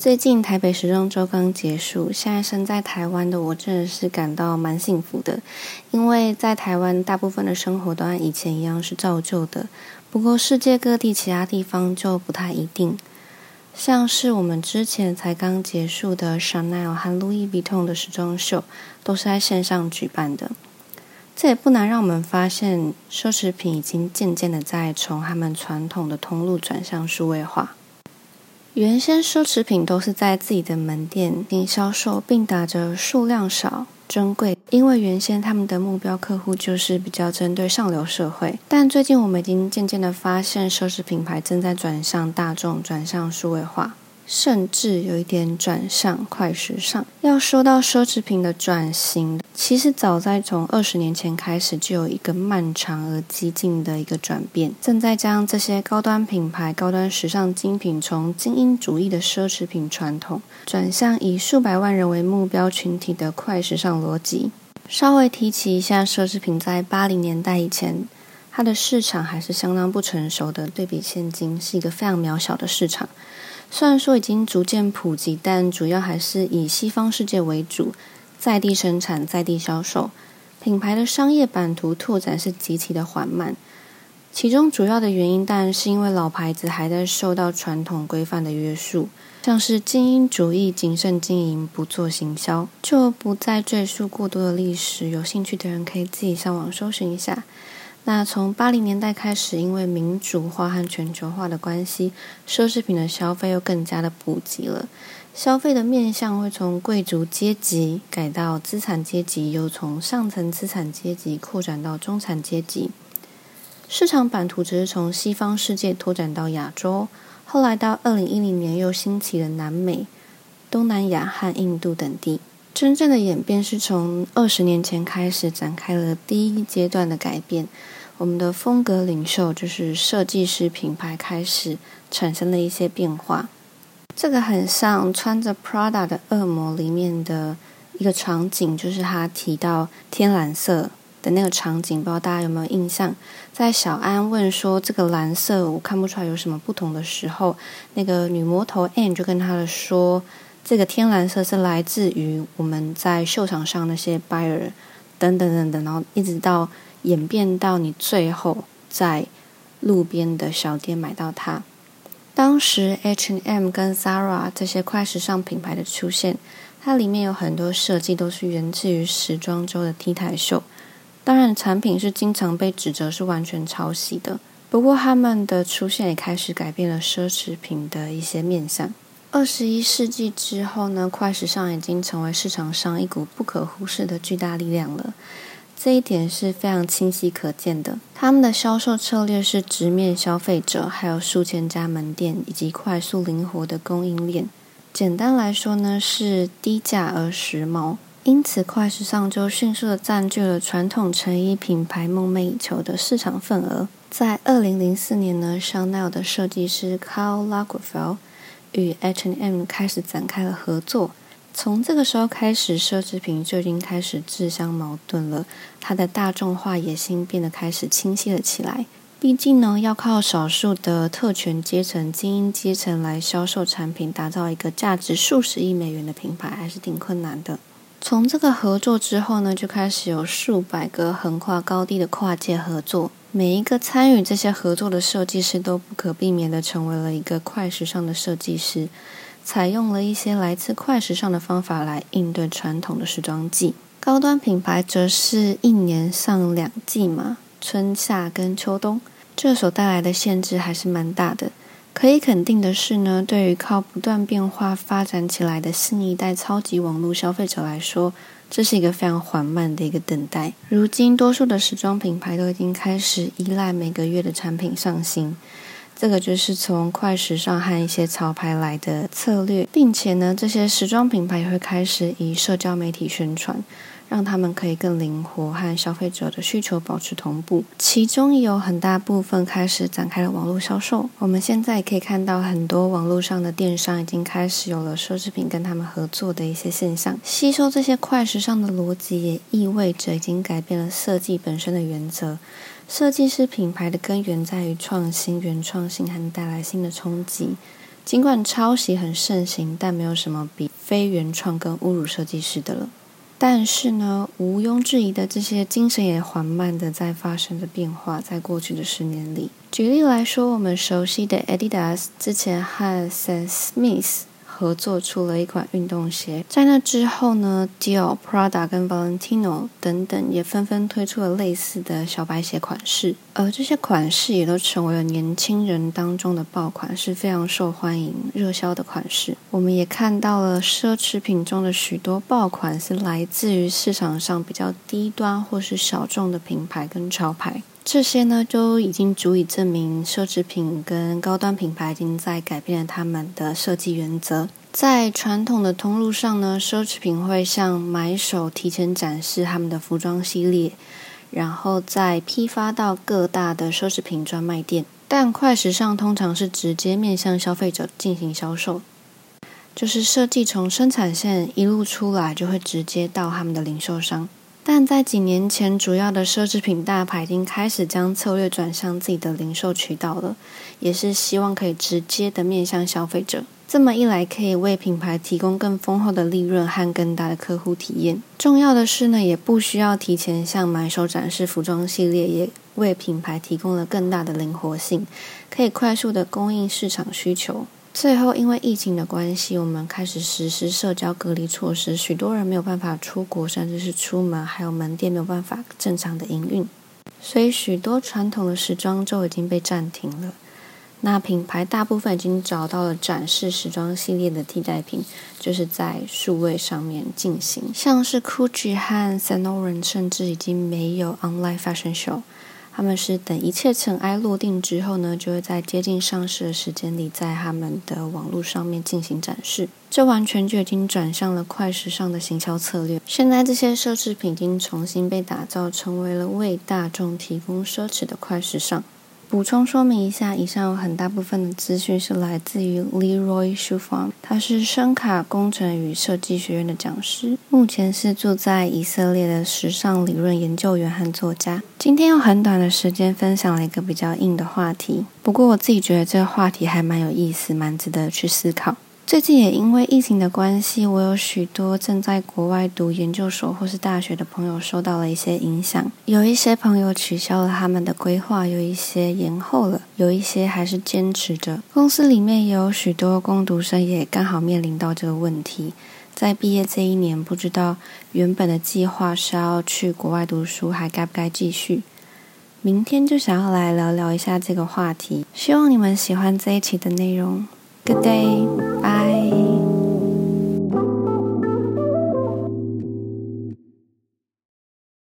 最近台北时装周刚结束，现在身在台湾的我真的是感到蛮幸福的，因为在台湾大部分的生活都按以前一样是照旧的。不过世界各地其他地方就不太一定，像是我们之前才刚结束的 Chanel 和 Louis Vuitton 的时装秀，都是在线上举办的。这也不难让我们发现，奢侈品已经渐渐的在从他们传统的通路转向数位化。原先奢侈品都是在自己的门店进行销售，并打着数量少、珍贵，因为原先他们的目标客户就是比较针对上流社会。但最近我们已经渐渐的发现，奢侈品牌正在转向大众，转向数位化。甚至有一点转向快时尚。要说到奢侈品的转型，其实早在从二十年前开始，就有一个漫长而激进的一个转变，正在将这些高端品牌、高端时尚精品从精英主义的奢侈品传统，转向以数百万人为目标群体的快时尚逻辑。稍微提起一下，奢侈品在八零年代以前，它的市场还是相当不成熟的，对比现今是一个非常渺小的市场。虽然说已经逐渐普及，但主要还是以西方世界为主，在地生产、在地销售。品牌的商业版图拓展是极其的缓慢，其中主要的原因当然是因为老牌子还在受到传统规范的约束，像是精英主义、谨慎经营、不做行销，就不再赘述过多的历史。有兴趣的人可以自己上网搜寻一下。那从八零年代开始，因为民主化和全球化的关系，奢侈品的消费又更加的普及了。消费的面向会从贵族阶级改到资产阶级，又从上层资产阶级扩展到中产阶级。市场版图只是从西方世界拓展到亚洲，后来到二零一零年又兴起了南美、东南亚和印度等地。真正的演变是从二十年前开始展开了第一阶段的改变。我们的风格领袖就是设计师品牌开始产生了一些变化。这个很像穿着 Prada 的恶魔里面的一个场景，就是他提到天蓝色的那个场景，不知道大家有没有印象？在小安问说这个蓝色我看不出来有什么不同的时候，那个女魔头 Anne 就跟他的说。这个天蓝色是来自于我们在秀场上那些 buyer 等等等等，然后一直到演变到你最后在路边的小店买到它。当时 H&M 跟 Zara 这些快时尚品牌的出现，它里面有很多设计都是源自于时装周的 T 台秀。当然，产品是经常被指责是完全抄袭的。不过，他们的出现也开始改变了奢侈品的一些面向。二十一世纪之后呢，快时尚已经成为市场上一股不可忽视的巨大力量了。这一点是非常清晰可见的。他们的销售策略是直面消费者，还有数千家门店以及快速灵活的供应链。简单来说呢，是低价而时髦。因此，快时尚就迅速的占据了传统成衣品牌梦寐以求的市场份额。在二零零四年呢，香奈儿的设计师 Karl Lagerfeld。与 H&M 开始展开了合作。从这个时候开始，奢侈品就已经开始自相矛盾了。它的大众化野心变得开始清晰了起来。毕竟呢，要靠少数的特权阶层、精英阶层来销售产品，打造一个价值数十亿美元的品牌，还是挺困难的。从这个合作之后呢，就开始有数百个横跨高低的跨界合作。每一个参与这些合作的设计师都不可避免的成为了一个快时尚的设计师，采用了一些来自快时尚的方法来应对传统的时装季。高端品牌则是一年上两季嘛，春夏跟秋冬，这所带来的限制还是蛮大的。可以肯定的是呢，对于靠不断变化发展起来的新一代超级网络消费者来说，这是一个非常缓慢的一个等待。如今，多数的时装品牌都已经开始依赖每个月的产品上新，这个就是从快时尚和一些潮牌来的策略，并且呢，这些时装品牌也会开始以社交媒体宣传。让他们可以更灵活和消费者的需求保持同步，其中也有很大部分开始展开了网络销售。我们现在可以看到很多网络上的电商已经开始有了奢侈品跟他们合作的一些现象。吸收这些快时尚的逻辑，也意味着已经改变了设计本身的原则。设计师品牌的根源在于创新、原创性和带来新的冲击。尽管抄袭很盛行，但没有什么比非原创更侮辱设计师的了。但是呢，毋庸置疑的，这些精神也缓慢的在发生着变化。在过去的十年里，举例来说，我们熟悉的 Adidas 之前和 Sam Smith。合作出了一款运动鞋，在那之后呢，Dior、Prada 跟 Valentino 等等也纷纷推出了类似的小白鞋款式，而这些款式也都成为了年轻人当中的爆款，是非常受欢迎、热销的款式。我们也看到了奢侈品中的许多爆款是来自于市场上比较低端或是小众的品牌跟潮牌。这些呢，都已经足以证明奢侈品跟高端品牌已经在改变了他们的设计原则。在传统的通路上呢，奢侈品会向买手提前展示他们的服装系列，然后再批发到各大的奢侈品专卖店。但快时尚通常是直接面向消费者进行销售，就是设计从生产线一路出来，就会直接到他们的零售商。但在几年前，主要的奢侈品大牌已经开始将策略转向自己的零售渠道了，也是希望可以直接的面向消费者。这么一来，可以为品牌提供更丰厚的利润和更大的客户体验。重要的是呢，也不需要提前向买手展示服装系列，也为品牌提供了更大的灵活性，可以快速的供应市场需求。最后，因为疫情的关系，我们开始实施社交隔离措施，许多人没有办法出国，甚至是出门，还有门店没有办法正常的营运，所以许多传统的时装周已经被暂停了。那品牌大部分已经找到了展示时装系列的替代品，就是在数位上面进行，像是 Gucci 和 Saint Laurent，甚至已经没有 online fashion show。他们是等一切尘埃落定之后呢，就会在接近上市的时间里，在他们的网络上面进行展示。这完全就已经转向了快时尚的行销策略。现在这些奢侈品已经重新被打造，成为了为大众提供奢侈的快时尚。补充说明一下，以上有很大部分的资讯是来自于 Leroy s h u f a n 他是声卡工程与设计学院的讲师，目前是住在以色列的时尚理论研究员和作家。今天用很短的时间分享了一个比较硬的话题，不过我自己觉得这个话题还蛮有意思，蛮值得去思考。最近也因为疫情的关系，我有许多正在国外读研究所或是大学的朋友受到了一些影响。有一些朋友取消了他们的规划，有一些延后了，有一些还是坚持着。公司里面也有许多攻读生也刚好面临到这个问题，在毕业这一年，不知道原本的计划是要去国外读书，还该不该继续？明天就想要来聊聊一下这个话题，希望你们喜欢这一期的内容。Good day。